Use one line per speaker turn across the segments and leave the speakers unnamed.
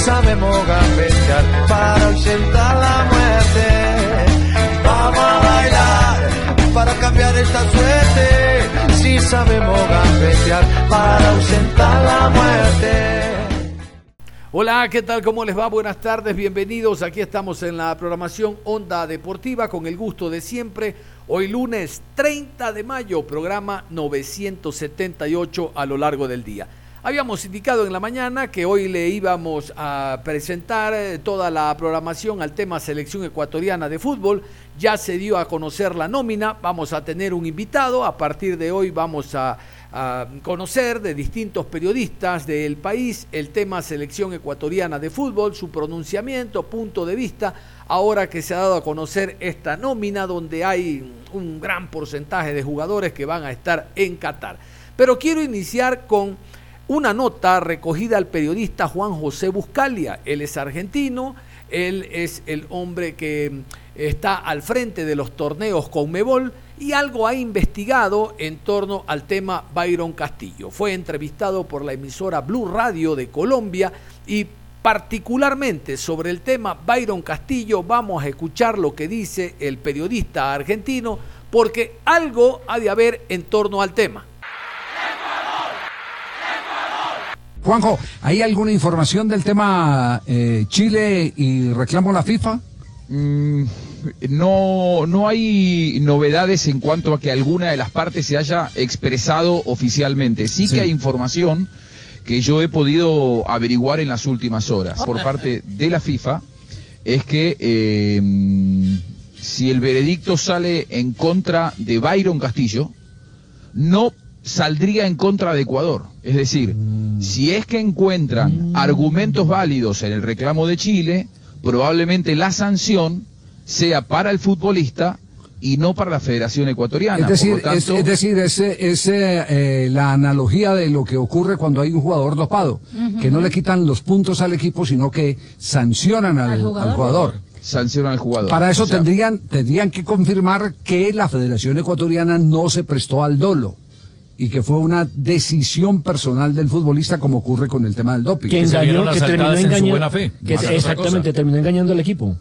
Sabemos gambetear para ausentar la muerte. Vamos a bailar para cambiar esta suerte. Si sabemos gambetear para ausentar la muerte.
Hola, ¿qué tal? ¿Cómo les va? Buenas tardes, bienvenidos. Aquí estamos en la programación Onda Deportiva con el gusto de siempre. Hoy lunes 30 de mayo, programa 978 a lo largo del día. Habíamos indicado en la mañana que hoy le íbamos a presentar eh, toda la programación al tema selección ecuatoriana de fútbol. Ya se dio a conocer la nómina, vamos a tener un invitado. A partir de hoy vamos a, conocer de distintos periodistas del país el tema selección ecuatoriana de fútbol, su pronunciamiento, punto de vista. Ahora que se ha dado a conocer esta nómina donde hay un gran porcentaje de jugadores que van a estar en Qatar. Pero quiero iniciar con una nota recogida al periodista Juan José Buscalia. Él es argentino, él es el hombre que está al frente de los torneos con Mebol y algo ha investigado en torno al tema Byron Castillo. Fue entrevistado por la emisora Blue Radio de Colombia y particularmente sobre el tema Byron Castillo vamos a escuchar lo que dice el periodista argentino porque algo ha de haber en torno al tema.
Juanjo, ¿hay alguna información del tema eh, Chile y reclamo la FIFA?
Mm, no, no hay novedades en cuanto a que alguna de las partes se haya expresado oficialmente. Sí, que hay información que yo he podido averiguar en las últimas horas por parte de la FIFA, es que eh, si el veredicto sale en contra de Byron Castillo, no saldría en contra de Ecuador. Es decir, si es que encuentran argumentos válidos en el reclamo de Chile, probablemente la sanción sea para el futbolista y no para la Federación Ecuatoriana.
Es decir, es, decir, es, eh, la analogía de lo que ocurre cuando hay un jugador dopado, que no le quitan los puntos al equipo, sino que sancionan al, jugador.
Sancionan al jugador.
Para eso tendrían, tendrían que confirmar que la Federación Ecuatoriana no se prestó al dolo y que fue una decisión personal del futbolista como ocurre con el tema del doping.
Que engañó, que terminó engañando, que exactamente, terminó engañando al equipo.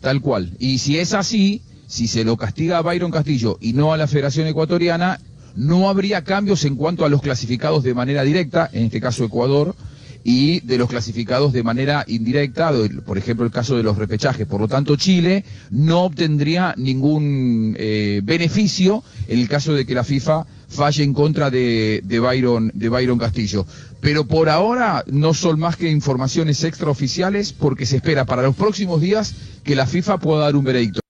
Tal cual. Y si es así, si se lo castiga a Byron Castillo y no a la Federación Ecuatoriana, no habría cambios en cuanto a los clasificados de manera directa, en este caso Ecuador, y de los clasificados de manera indirecta, por ejemplo el caso de los repechajes. Por lo tanto, Chile no obtendría ningún eh, beneficio en el caso de que la FIFA falle en contra de, de, Byron, de Byron Castillo. Pero por ahora no son más que informaciones extraoficiales porque se espera para los próximos días que la FIFA pueda dar un veredicto.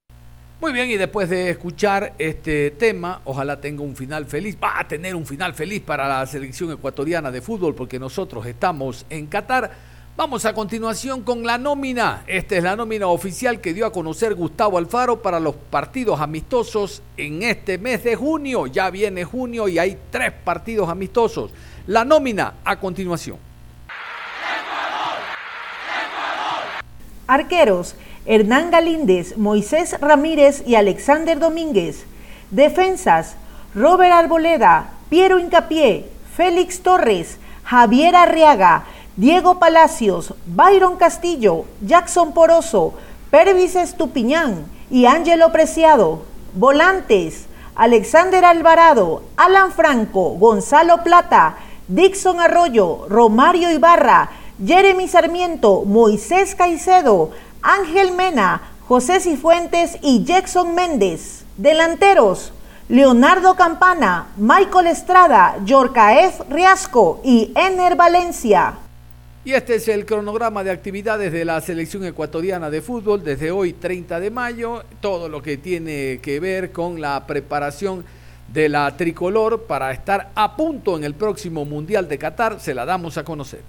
Muy bien, y después de escuchar este tema, ojalá tenga un final feliz, va a tener un final feliz para la selección ecuatoriana de fútbol porque nosotros estamos en Qatar. Vamos a continuación con la nómina. Esta es la nómina oficial que dio a conocer Gustavo Alfaro para los partidos amistosos en este mes de junio. Ya viene junio y hay tres partidos amistosos. La nómina a continuación.
Arqueros. Hernán Galíndez, Moisés Ramírez y Alexander Domínguez. Defensas, Robert Arboleda, Piero Incapié, Félix Torres, Javier Arriaga, Diego Palacios, Byron Castillo, Jackson Poroso, Pervis Estupiñán y Ángelo Preciado. Volantes, Alexander Alvarado, Alan Franco, Gonzalo Plata, Dixon Arroyo, Romario Ibarra, Jeremy Sarmiento, Moisés Caicedo, Ángel Mena, José Cifuentes y Jackson Méndez. Delanteros, Leonardo Campana, Michael Estrada, Yorcaef Riasco y Ener Valencia.
Y este es el cronograma de actividades de la selección ecuatoriana de fútbol desde hoy 30 de mayo, todo lo que tiene que ver con la preparación de la tricolor para estar a punto en el próximo Mundial de Qatar, se la damos a conocer.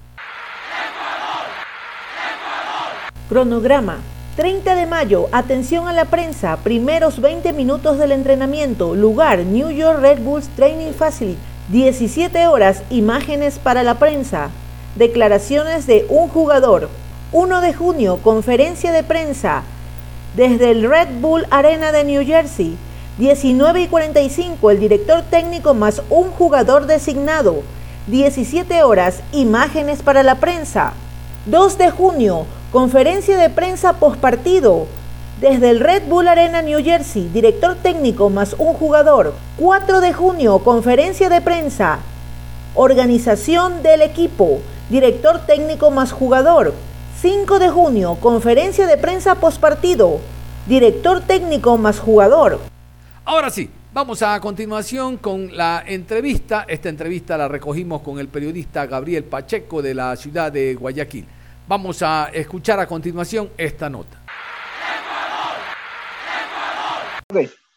Cronograma. 30 de mayo, atención a la prensa, primeros 20 minutos del entrenamiento, lugar New York Red Bulls Training Facility, 17 horas, imágenes para la prensa, Declaraciones de un jugador. 1 de junio, conferencia de prensa desde el Red Bull Arena de New Jersey. 19 y 45, el director técnico más un jugador designado. 17 horas, imágenes para la prensa. 2 de junio, conferencia de prensa postpartido. Desde el Red Bull Arena New Jersey, director técnico más un jugador. 4 de junio, conferencia de prensa. Organización del equipo director técnico más jugador. 5 de junio, conferencia de prensa postpartido, director técnico más jugador.
Ahora sí, vamos a continuación con la entrevista. Esta entrevista la recogimos con el periodista Gabriel Pacheco de la ciudad de Guayaquil. Vamos a escuchar a continuación esta nota.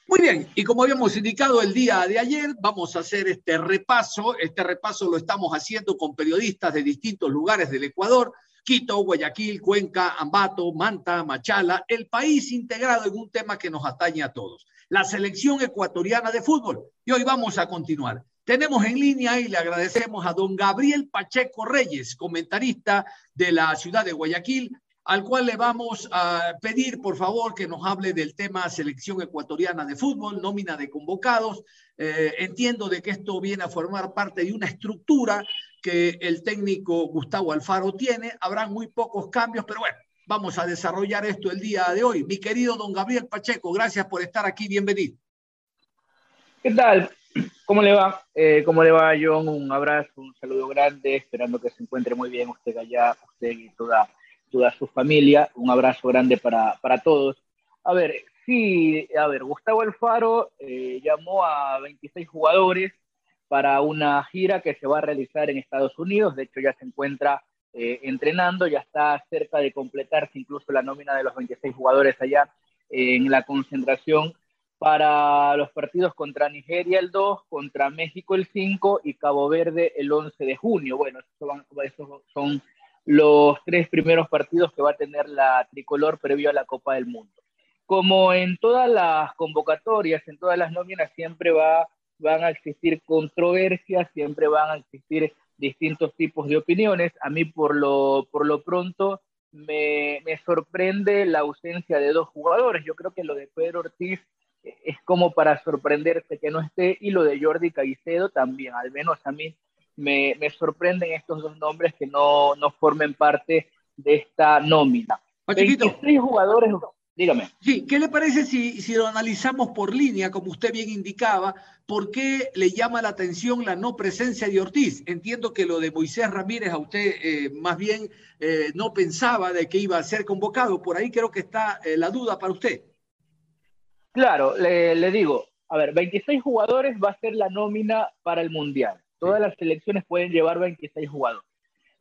Muy bien, y como habíamos indicado el día de ayer, vamos a hacer este repaso. Este repaso lo estamos haciendo con periodistas de distintos lugares del Ecuador, Quito, Guayaquil, Cuenca, Ambato, Manta, Machala, el país integrado en un tema que nos atañe a todos, la selección ecuatoriana de fútbol. Y hoy vamos a continuar. Tenemos en línea y le agradecemos a don Gabriel Pacheco Reyes, comentarista de la ciudad de Guayaquil, al cual le vamos a pedir, por favor, que nos hable del tema selección ecuatoriana de fútbol, nómina de convocados. Eh, entiendo de que esto viene a formar parte de una estructura que el técnico Gustavo Alfaro tiene. Habrán muy pocos cambios, pero bueno, vamos a desarrollar esto el día de hoy. Mi querido don Gabriel Pacheco, gracias por estar aquí. Bienvenido.
¿Qué tal? ¿Cómo le va? Eh, ¿Cómo le va, John? Un abrazo, un saludo grande, esperando que se encuentre muy bien usted allá, usted y toda a su familia. Un abrazo grande para, para todos. A ver, sí, a ver, Gustavo Alfaro eh, llamó a 26 jugadores para una gira que se va a realizar en Estados Unidos. De hecho, ya se encuentra eh, entrenando, ya está cerca de completarse incluso la nómina de los 26 jugadores allá en la concentración para los partidos contra Nigeria el 2, contra México el 5 y Cabo Verde el 11 de junio. Bueno, esos son los tres primeros partidos que va a tener la tricolor previo a la Copa del Mundo. Como en todas las convocatorias, en todas las nóminas, siempre va, van a existir controversias, siempre van a existir distintos tipos de opiniones. A mí, por lo, por lo pronto, me, me sorprende la ausencia de dos jugadores. Yo creo que lo de Pedro Ortiz es como para sorprenderse que no esté y lo de Jordi Caicedo también, al menos a mí me, sorprenden estos dos nombres que no, no formen parte de esta nómina. 26 jugadores, dígame.
Sí, ¿qué le parece si, si lo analizamos por línea, como usted bien indicaba? ¿Por qué le llama la atención la no presencia de Ortiz? Entiendo que lo de Moisés Ramírez a usted eh, más bien eh, no pensaba de que iba a ser convocado. Por ahí creo que está eh, la duda para usted.
Claro, le, le digo, a ver, 26 jugadores va a ser la nómina para el Mundial. Todas las selecciones pueden llevar 26 jugadores.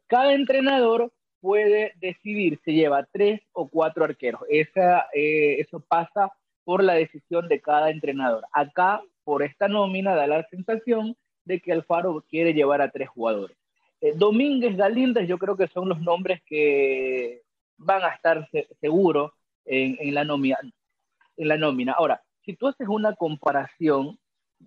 Cada entrenador puede decidir si lleva tres o cuatro arqueros. Esa, eh, eso pasa por la decisión de cada entrenador. Acá, por esta nómina, da la sensación de que Alfaro quiere llevar a tres jugadores. Eh, Domínguez, Galíndez, yo creo que son los nombres que van a estar seguros en, en, la nómina, en la nómina. Ahora, si tú haces una comparación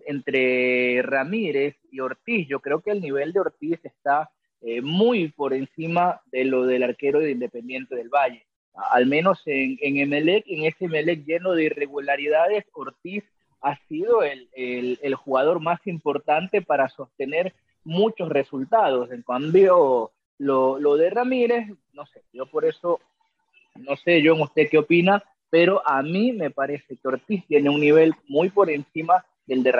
entre Ramírez y Ortiz, yo creo que el nivel de Ortiz está eh, muy por encima de lo del arquero de Independiente del Valle. Al menos en, en Emelec, en ese Emelec lleno de irregularidades, Ortiz ha sido el, jugador más importante para sostener muchos resultados. En cambio, lo, de Ramírez, no sé, yo por eso, no sé, yo usted qué opina, pero a mí me parece que Ortiz tiene un nivel muy por encima del de.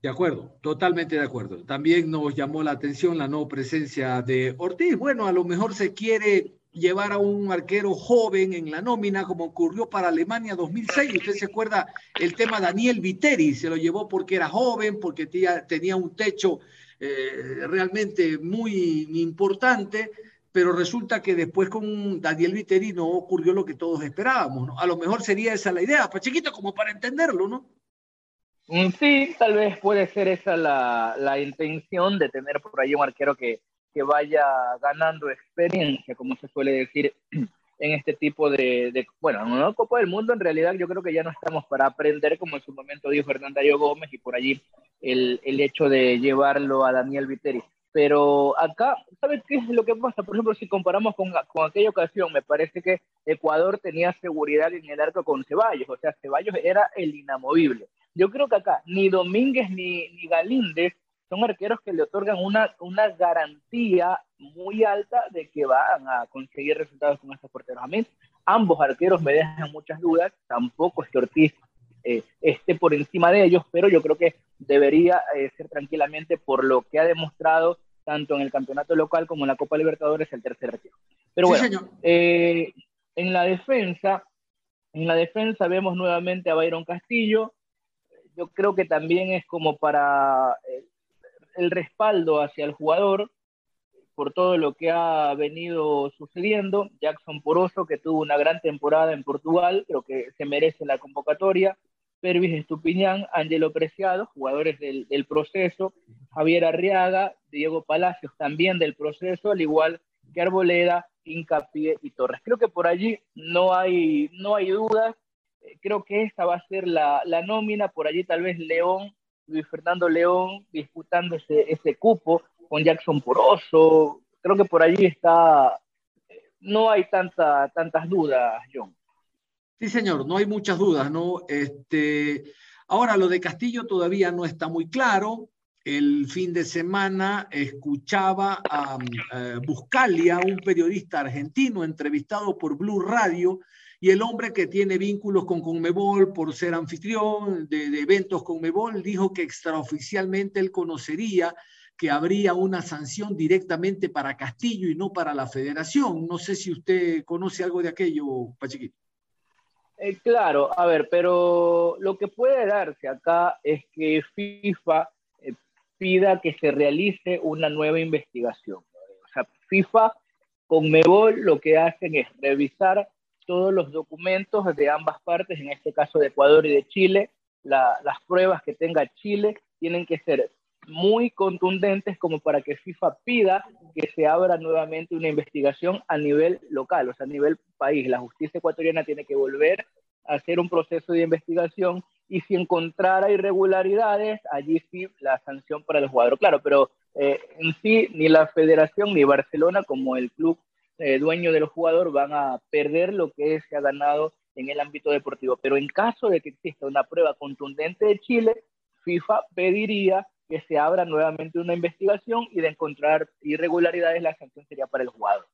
De acuerdo, totalmente de acuerdo. También nos llamó la atención la no presencia de Ortiz. Bueno, a lo mejor se quiere llevar a un arquero joven en la nómina, como ocurrió para Alemania 2006. Usted se acuerda el tema Daniel Viteri, se lo llevó porque era joven, porque tenía, un techo eh, realmente muy importante pero resulta que después con Daniel Viteri no ocurrió lo que todos esperábamos, ¿no? A lo mejor sería esa la idea, pues chiquito, como para entenderlo, ¿no?
Mm, sí, tal vez puede ser esa la, la intención de tener por ahí un arquero que, que vaya ganando experiencia, como se suele decir en este tipo de, de bueno, en una Copa del Mundo en realidad yo creo que ya no estamos para aprender, como en su momento dijo Hernandario Gómez, y por allí el, el hecho de llevarlo a Daniel Viteri. Pero acá, ¿sabes qué es lo que pasa? Por ejemplo, si comparamos con, con aquella ocasión, me parece que Ecuador tenía seguridad en el arco con Ceballos, o sea, Ceballos era el inamovible. Yo creo que acá ni Domínguez ni, ni Galíndez son arqueros que le otorgan una, una garantía muy alta de que van a conseguir resultados con estos porteros. A mí, ambos arqueros me dejan muchas dudas, tampoco es que Ortiz eh, esté por encima de ellos, pero yo creo que debería eh, ser tranquilamente por lo que ha demostrado tanto en el campeonato local como en la Copa Libertadores el tercer arquero. Pero bueno, eh, en la defensa, en la defensa vemos nuevamente a Byron Castillo. Yo creo que también es como para el respaldo hacia el jugador por todo lo que ha venido sucediendo. Jackson Poroso, que tuvo una gran temporada en Portugal, creo que se merece la convocatoria. Pervis Estupiñán, Angelo Preciado, jugadores del, del, proceso. Javier Arriaga, Diego Palacios, también del proceso, al igual que Arboleda, Incapié y Torres. Creo que por allí no hay, no hay dudas. Creo que esta va a ser la, la nómina. Por allí tal vez León Luis Fernando León disputando ese, ese cupo con Jackson Poroso. Creo que por allí está, no hay tanta, tantas dudas, John.
Sí, señor, no hay muchas dudas, ¿no? Este, ahora, lo de Castillo todavía no está muy claro. El fin de semana escuchaba a, a Buscalia, un periodista argentino entrevistado por Blue Radio, y el hombre que tiene vínculos con Conmebol por ser anfitrión de, de eventos Conmebol dijo que extraoficialmente él conocería que habría una sanción directamente para Castillo y no para la federación. No sé si usted conoce algo de aquello, Pachiquito.
Eh, claro, a ver, pero lo que puede darse acá es que FIFA eh, pida que se realice una nueva investigación. O sea, FIFA, Conmebol lo que hacen es revisar todos los documentos de ambas partes, en este caso de Ecuador y de Chile. La, las pruebas que tenga Chile tienen que ser muy contundentes como para que FIFA pida que se abra nuevamente una investigación a nivel local, o sea, a nivel país. La justicia ecuatoriana tiene que volver a hacer un proceso de investigación y si encontrara irregularidades, allí sí la sanción para el jugador. Claro, pero eh, en sí ni la federación ni Barcelona como el club eh, dueño del jugador van a perder lo que se ha ganado en el ámbito deportivo. Pero en caso de que exista una prueba contundente de Chile, FIFA pediría que se abra nuevamente una investigación y de encontrar irregularidades la sanción sería para el jugador.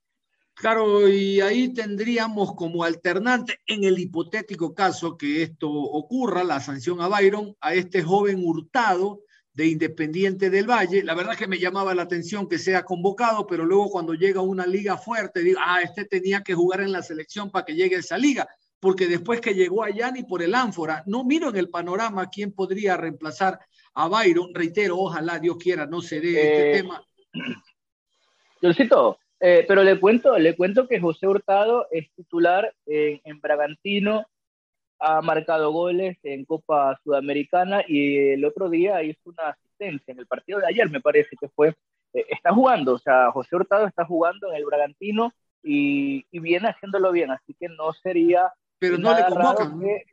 Claro, y ahí tendríamos como alternante, en el hipotético caso que esto ocurra, la sanción a Byron, a este joven hurtado de Independiente del Valle. La verdad que me llamaba la atención que sea convocado, pero luego cuando llega una liga fuerte, digo, ah, este tenía que jugar en la selección para que llegue a esa liga, porque después que llegó allá ni por el ánfora, no miro en el panorama quién podría reemplazar a Byron. Reitero, ojalá Dios quiera no se dé este
eh,
tema.
Yo cito, eh, pero le cuento, le cuento que José Hurtado es titular en, en Bragantino ha marcado goles en Copa Sudamericana y el otro día hizo una asistencia en el partido de ayer, me parece que fue. Eh, está jugando, o sea, José Hurtado está jugando en el Bragantino y, y viene haciéndolo bien, así que no sería.
Pero no le convocan. Que...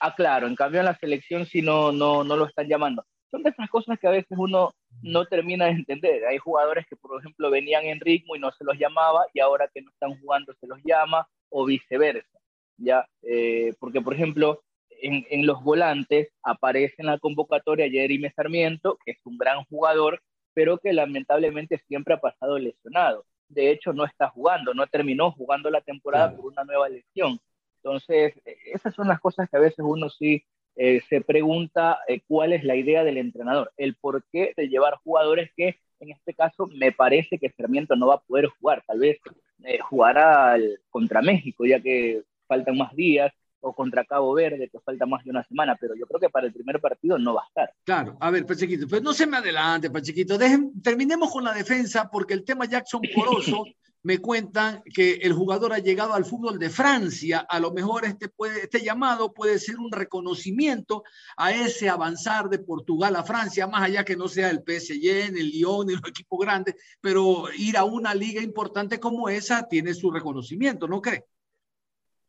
Ah, claro, en cambio en la selección sí no, no, no lo están llamando. Son de esas cosas que a veces uno no termina de entender. Hay jugadores que, por ejemplo, venían en ritmo y no se los llamaba y ahora que no están jugando se los llama o viceversa. ¿Ya? Eh, porque, por ejemplo, en, en, los volantes aparece en la convocatoria Jeremy Sarmiento, que es un gran jugador, pero que lamentablemente siempre ha pasado lesionado. De hecho, no está jugando, no terminó jugando la temporada por una nueva lesión. Entonces, esas son las cosas que a veces uno sí eh, se pregunta eh, cuál es la idea del entrenador, el porqué de llevar jugadores que en este caso me parece que Sarmiento no va a poder jugar, tal vez eh, jugará al, contra México, ya que faltan más días, o contra Cabo Verde, que falta más de una semana, pero yo creo que para el primer partido no va a estar.
Claro, a ver, Pachequito, pues no se me adelante, Pachequito, Dejen, terminemos con la defensa, porque el tema Jackson Poroso me cuentan que el jugador ha llegado al fútbol de Francia. A lo mejor este, puede, este llamado puede ser un reconocimiento a ese avanzar de Portugal a Francia, más allá que no sea el PSG, el Lyon, ni los equipos grandes, pero ir a una liga importante como esa tiene su reconocimiento, ¿no cree?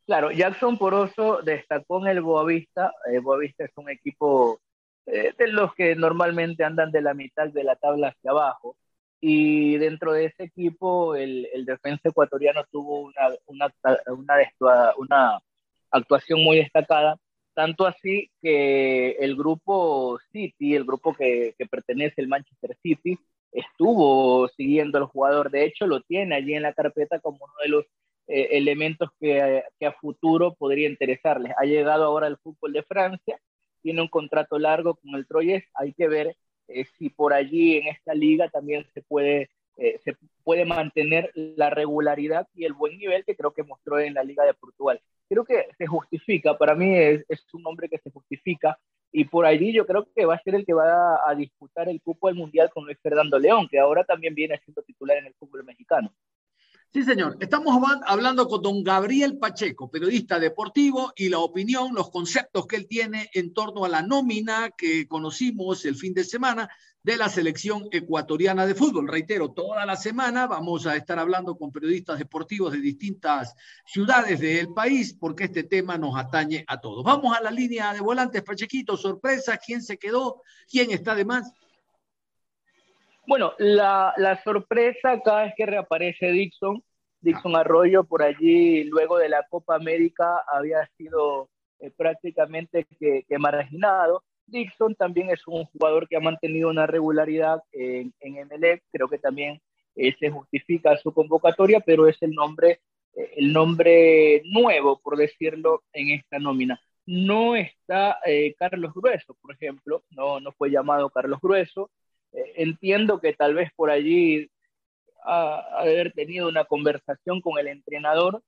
Claro, Jackson Poroso destacó en el Boavista. El Boavista es un equipo eh, de los que normalmente andan de la mitad de la tabla hacia abajo y dentro de ese equipo, el, el defensa ecuatoriano tuvo una, actuación muy destacada, tanto así que el grupo City, el grupo que, que pertenece al Manchester City, estuvo siguiendo al jugador. De hecho, lo tiene allí en la carpeta como uno de los eh, elementos que, que, a futuro podría interesarles. Ha llegado ahora al fútbol de Francia, tiene un contrato largo con el Troyes. Hay que ver eh, si por allí en esta liga también se puede, eh, se puede mantener la regularidad y el buen nivel que creo que mostró en la Liga de Portugal. Creo que se justifica, para mí es, es un hombre que se justifica y por allí yo creo que va a ser el que va a, a disputar el cupo del Mundial con Luis Fernando León, que ahora también viene siendo titular en el fútbol mexicano.
Sí, señor. Estamos hablando con don Gabriel Pacheco, periodista deportivo, y la opinión, los conceptos que él tiene en torno a la nómina que conocimos el fin de semana de la selección ecuatoriana de fútbol. Reitero, toda la semana vamos a estar hablando con periodistas deportivos de distintas ciudades del país, porque este tema nos atañe a todos. Vamos a la línea de volantes, Pachequito, sorpresa, ¿quién se quedó? ¿Quién está de más?
Bueno, la, la, sorpresa acá es que reaparece Dixon, Dixon Arroyo por allí luego de la Copa América había sido eh, prácticamente que, que, marginado. Dixon también es un jugador que ha mantenido una regularidad en, en MLE, creo que también eh, se justifica su convocatoria, pero es el nombre, eh, el nombre nuevo, por decirlo, en esta nómina. No está eh, Carlos Grueso, por ejemplo, no, no fue llamado Carlos Grueso, entiendo que tal vez por allí ha, haber tenido una conversación con el entrenador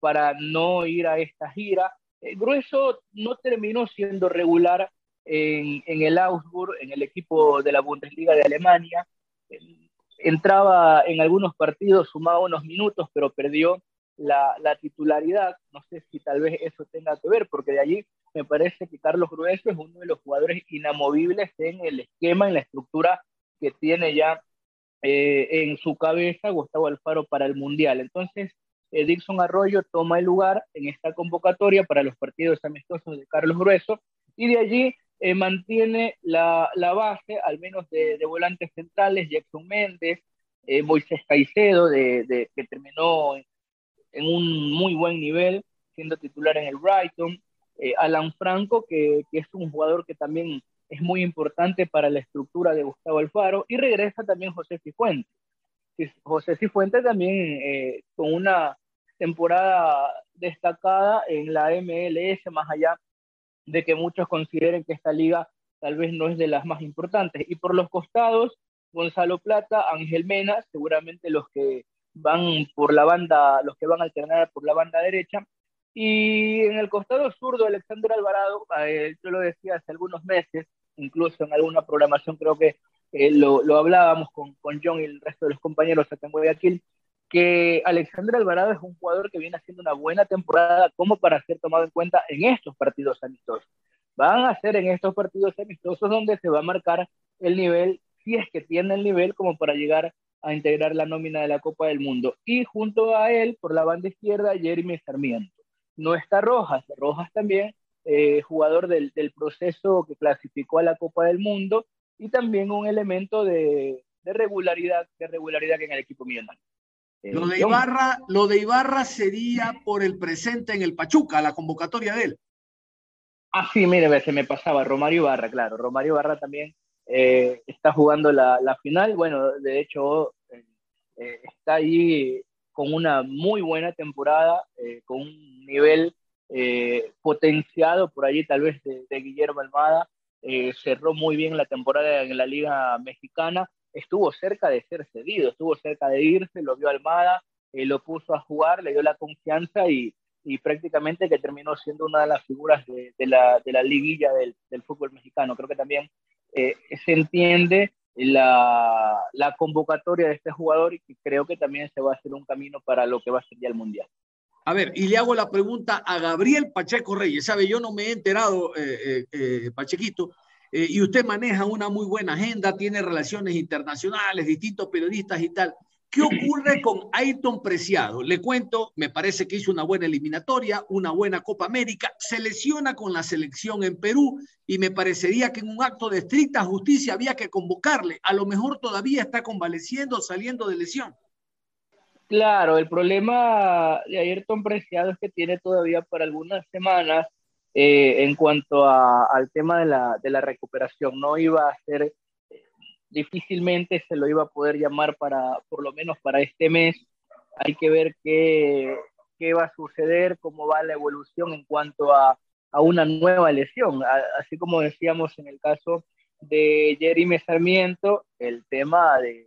para no ir a esta gira. Eh, Grueso no terminó siendo regular en, en, el Augsburg, en el equipo de la Bundesliga de Alemania. entraba en algunos partidos, sumaba unos minutos, pero perdió la, la, titularidad. No sé si tal vez eso tenga que ver, porque de allí me parece que Carlos Grueso es uno de los jugadores inamovibles en el esquema, en la estructura que tiene ya eh, en su cabeza Gustavo Alfaro para el Mundial. Entonces, eh, Dixon Arroyo toma el lugar en esta convocatoria para los partidos amistosos de Carlos Grueso y de allí eh, mantiene la, la, base, al menos de, de volantes centrales, Jackson Méndez, eh, Moisés Caicedo, de, de, que terminó en un muy buen nivel, siendo titular en el Brighton, eh, Alan Franco, que, que, es un jugador que también es muy importante para la estructura de Gustavo Alfaro, y regresa también José Cifuentes. José Cifuentes también eh, con una temporada destacada en la MLS, más allá de que muchos consideren que esta liga tal vez no es de las más importantes. Y por los costados, Gonzalo Plata, Ángel Mena, seguramente los que van por la banda, los que van a alternar por la banda derecha, y en el costado zurdo, Alexander Alvarado, eh, yo lo decía hace algunos meses, incluso en alguna programación creo que eh, lo, lo, hablábamos con, con, John y el resto de los compañeros acá en Guayaquil, que Alexander Alvarado es un jugador que viene haciendo una buena temporada como para ser tomado en cuenta en estos partidos amistosos. Van a ser en estos partidos amistosos donde se va a marcar el nivel, si es que tiene el nivel como para llegar a integrar la nómina de la Copa del Mundo. Y junto a él, por la banda izquierda, Jeremy Sarmiento no está Rojas. Rojas también, eh, jugador del, del, proceso que clasificó a la Copa del Mundo y también un elemento de, de regularidad, de regularidad en el equipo millonario.
Eh, lo, de Ibarra, lo de Ibarra sería por el presente en el Pachuca, la convocatoria de él.
Ah, sí, mire, se me pasaba, Romario Ibarra, claro. Romario Ibarra también eh, está jugando la, la, final. Bueno, de hecho, eh, está ahí con una muy buena temporada, eh, con un nivel eh, potenciado por allí tal vez de, de Guillermo Almada, eh, cerró muy bien la temporada en la Liga Mexicana, estuvo cerca de ser cedido, estuvo cerca de irse, lo vio Almada, eh, lo puso a jugar, le dio la confianza y, y, prácticamente que terminó siendo una de las figuras de, de, la, de la, liguilla del, del, fútbol mexicano. Creo que también eh, se entiende la, la, convocatoria de este jugador y creo que también se va a hacer un camino para lo que va a ser ya el Mundial.
A ver, y le hago la pregunta a Gabriel Pacheco Reyes. Sabe, yo no me he enterado, eh, eh, eh Pachequito, eh, y usted maneja una muy buena agenda, tiene relaciones internacionales, distintos periodistas y tal. ¿Qué ocurre con Ayrton Preciado? Le cuento, me parece que hizo una buena eliminatoria, una buena Copa América, se lesiona con la selección en Perú y me parecería que en un acto de estricta justicia había que convocarle. A lo mejor todavía está convaleciendo, saliendo de lesión.
Claro, el problema de Ayrton Preciado es que tiene todavía para algunas semanas eh, en cuanto al tema de la, recuperación. No iba a ser, difícilmente se lo iba a poder llamar para, por lo menos para este mes. Hay que ver qué, qué va a suceder, cómo va la evolución en cuanto a, a una nueva lesión. así como decíamos en el caso de Jeremy Sarmiento, el tema de,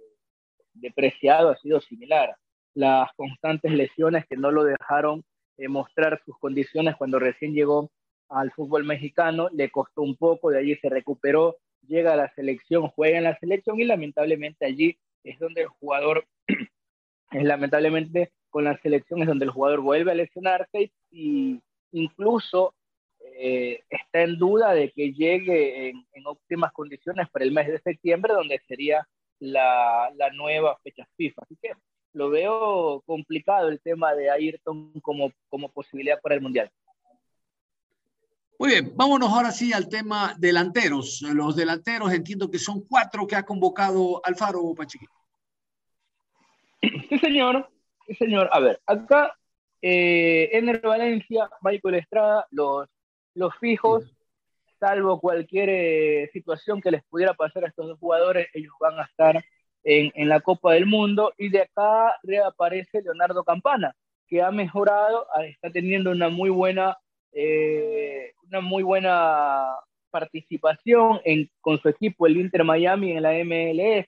de Preciado ha sido similar. Las constantes lesiones que no lo dejaron eh, mostrar sus condiciones cuando recién llegó al fútbol mexicano, le costó un poco, de allí se recuperó, llega a la selección, juega en la selección y lamentablemente allí es donde el jugador, es lamentablemente con la selección es donde el jugador vuelve a lesionarse y incluso eh, está en duda de que llegue en, óptimas condiciones para el mes de septiembre, donde sería la, la, nueva fecha FIFA. Así que lo veo complicado el tema de Ayrton como, como posibilidad para el Mundial.
Muy bien, vámonos ahora sí al tema delanteros. Los delanteros entiendo que son cuatro que ha convocado Alfaro Pacheco.
Sí, señor. Señor. A ver, acá eh, Ener Valencia, Michael Estrada, los, los fijos, salvo cualquier eh, situación que les pudiera pasar a estos dos jugadores, ellos van a estar en, en la Copa del Mundo. Y de acá reaparece Leonardo Campana, que ha mejorado, está teniendo una muy buena eh, una muy buena participación en, con su equipo, el Inter Miami, en la MLS.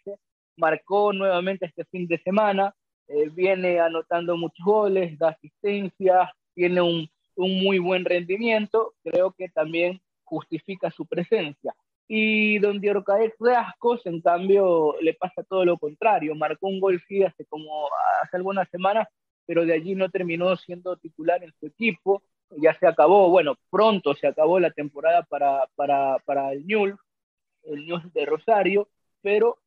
Marcó nuevamente este fin de semana, eh, viene anotando muchos goles, da asistencia, tiene un, un muy buen rendimiento. Creo que también justifica su presencia. Y don Diorcaex Reascos, en cambio, le pasa todo lo contrario. Marcó un gol sí hace como hace algunas semanas, pero de allí no terminó siendo titular en su equipo ya se acabó, bueno, pronto se acabó la temporada para, para, para el Newell, el Newell de Rosario, pero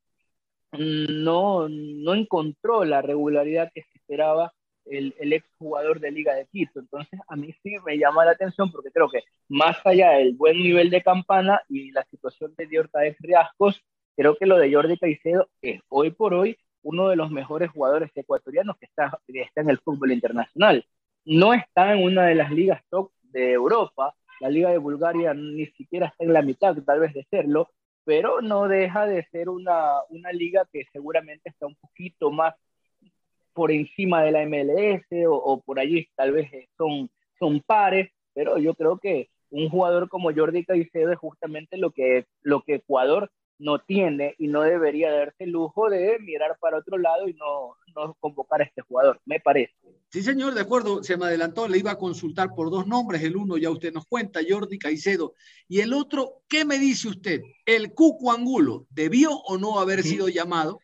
no, no encontró la regularidad que se esperaba el, el ex jugador de Liga de Quito. Entonces, a mí sí me llama la atención porque creo que más allá del buen nivel de campana y la situación de Diorta de Riascos, creo que lo de Jordi Caicedo es hoy por hoy uno de los mejores jugadores ecuatorianos que está, que está en el fútbol internacional no está en una de las ligas top de Europa. La Liga de Bulgaria ni siquiera está en la mitad, tal vez, de serlo, pero no deja de ser una, una liga que seguramente está un poquito más por encima de la MLS o, por allí, tal vez eh, son, son pares, pero yo creo que un jugador como Jordi Caicedo es justamente lo que, lo que Ecuador no tiene y no debería darse el lujo de mirar para otro lado y no, no convocar a este jugador, me parece.
Sí, señor, de acuerdo, se me adelantó, le iba a consultar por dos nombres, el uno ya usted nos cuenta, Jordi Caicedo, y el otro, ¿qué me dice usted? ¿El Cuco Angulo debió o no haber sido llamado?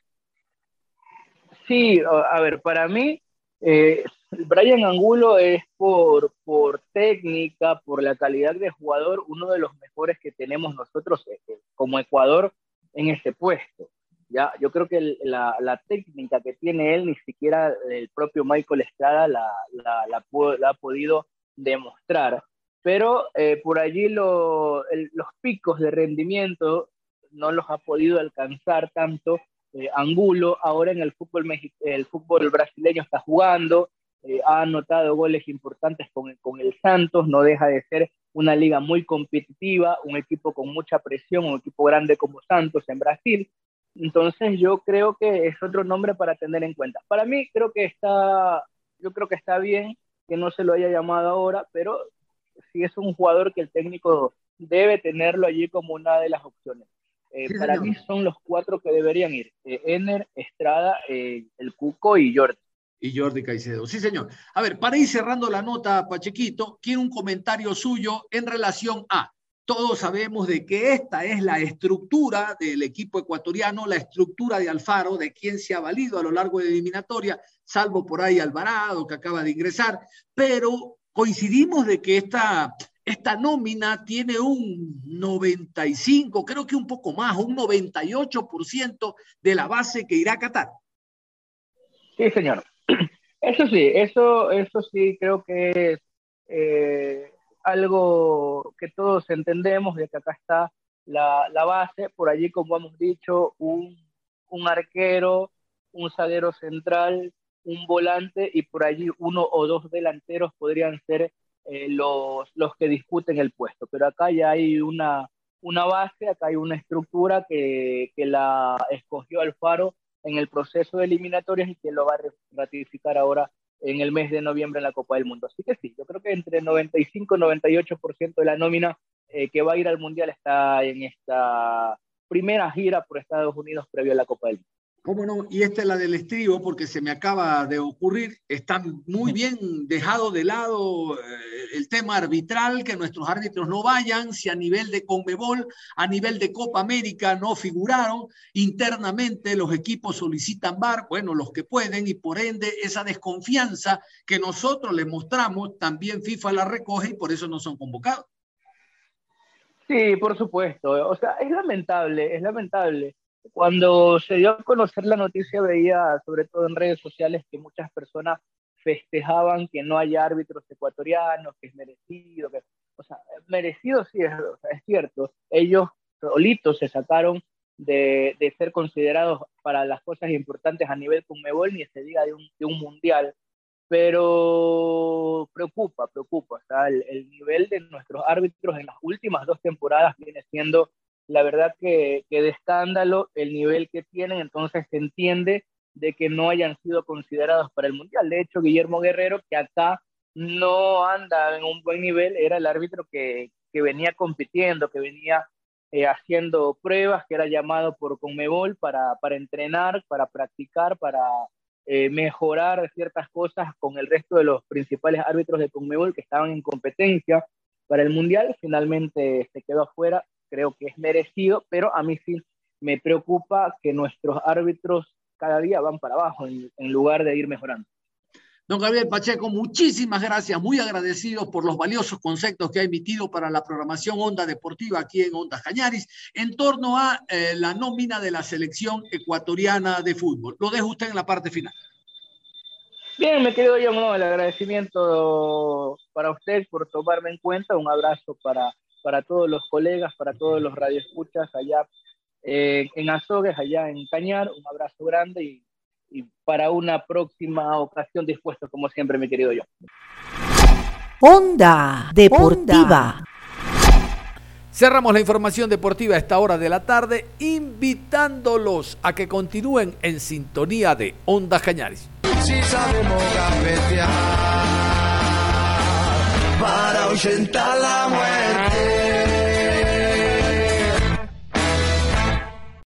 Sí, a ver, para mí, eh, Brian Angulo es por, por técnica, por la calidad de jugador, uno de los mejores que tenemos nosotros eh, eh, como Ecuador en ese puesto. Ya, yo creo que la, la, técnica que tiene él, ni siquiera el propio Michael Estrada la, la, la, ha podido demostrar. Pero eh, por allí lo, los picos de rendimiento no los ha podido alcanzar tanto eh, Angulo. Ahora en el fútbol, el fútbol brasileño está jugando, eh, ha anotado goles importantes con, con el Santos, no deja de ser una liga muy competitiva, un equipo con mucha presión, un equipo grande como Santos en Brasil. Entonces yo creo que es otro nombre para tener en cuenta. Para mí creo que está, yo creo que está bien que no se lo haya llamado ahora, pero sí es un jugador que el técnico debe tenerlo allí como una de las opciones. Eh, para mí son los cuatro que deberían ir. Eh, Ener, Estrada, eh, el Cuco y Jordi.
Y Jordi Caicedo. Sí, señor. A ver, para ir cerrando la nota, Pachequito, quiero un comentario suyo en relación a todos sabemos de que esta es la estructura del equipo ecuatoriano, la estructura de Alfaro, de quien se ha valido a lo largo de la eliminatoria, salvo por ahí Alvarado, que acaba de ingresar, pero coincidimos de que esta, esta nómina tiene un 95, creo que un poco más, un 98% de la base que irá a Qatar.
Sí, señor. Eso sí, eso, eso sí creo que es eh, algo que todos entendemos, de que acá está la, la base, por allí, como hemos dicho, un, un arquero, un zaguero central, un volante y por allí uno o dos delanteros podrían ser eh, los, los que discuten el puesto. Pero acá ya hay una, una base, acá hay una estructura que, que la escogió Alfaro en el proceso de eliminatorias y que lo va a ratificar ahora en el mes de noviembre en la Copa del Mundo. Así que sí, yo creo que entre 95 y 98% de la nómina eh, que va a ir al Mundial está en esta primera gira por Estados Unidos previo a la Copa del Mundo.
¿Cómo no? Y esta es la del estribo, porque se me acaba de ocurrir. Está muy bien dejado de lado eh, el tema arbitral, que nuestros árbitros no vayan, si a nivel de Conmebol, a nivel de Copa América no figuraron. Internamente los equipos solicitan VAR, bueno, los que pueden, y por ende esa desconfianza que nosotros le mostramos, también FIFA la recoge y por eso no son convocados.
Sí, por supuesto. O sea, es lamentable, es lamentable cuando se dio a conocer la noticia veía, sobre todo en redes sociales, que muchas personas festejaban que no haya árbitros ecuatorianos, que es merecido, que, o sea, merecido sí es, es cierto, ellos solitos se sacaron de, de, ser considerados para las cosas importantes a nivel Conmebol, ni se diga de un, de un mundial, pero preocupa, preocupa, o sea, el, el nivel de nuestros árbitros en las últimas dos temporadas viene siendo la verdad que, que, de escándalo el nivel que tienen, entonces se entiende de que no hayan sido considerados para el Mundial. De hecho, Guillermo Guerrero, que acá no anda en un buen nivel, era el árbitro que, que venía compitiendo, que venía eh, haciendo pruebas, que era llamado por Conmebol para, para entrenar, para practicar, para eh, mejorar ciertas cosas con el resto de los principales árbitros de Conmebol que estaban en competencia para el Mundial. Finalmente se quedó afuera creo que es merecido, pero a mí sí me preocupa que nuestros árbitros cada día van para abajo en, en lugar de ir mejorando.
Don Gabriel Pacheco, muchísimas gracias, muy agradecido por los valiosos conceptos que ha emitido para la programación Onda Deportiva aquí en Onda Cañaris en torno a eh, la nómina de la selección ecuatoriana de fútbol. Lo dejo usted en la parte final.
Bien, me quedo yo, no, el agradecimiento para usted por tomarme en cuenta, un abrazo para para todos los colegas, para todos los radioescuchas allá eh, en Azogues, allá en Cañar. Un abrazo grande y, y para una próxima ocasión dispuesto, como siempre, mi querido yo.
Onda Deportiva.
Cerramos la información deportiva a esta hora de la tarde, invitándolos a que continúen en sintonía de Onda Cañaris.
Si sabemos gambetear para ahuyentar la muerte.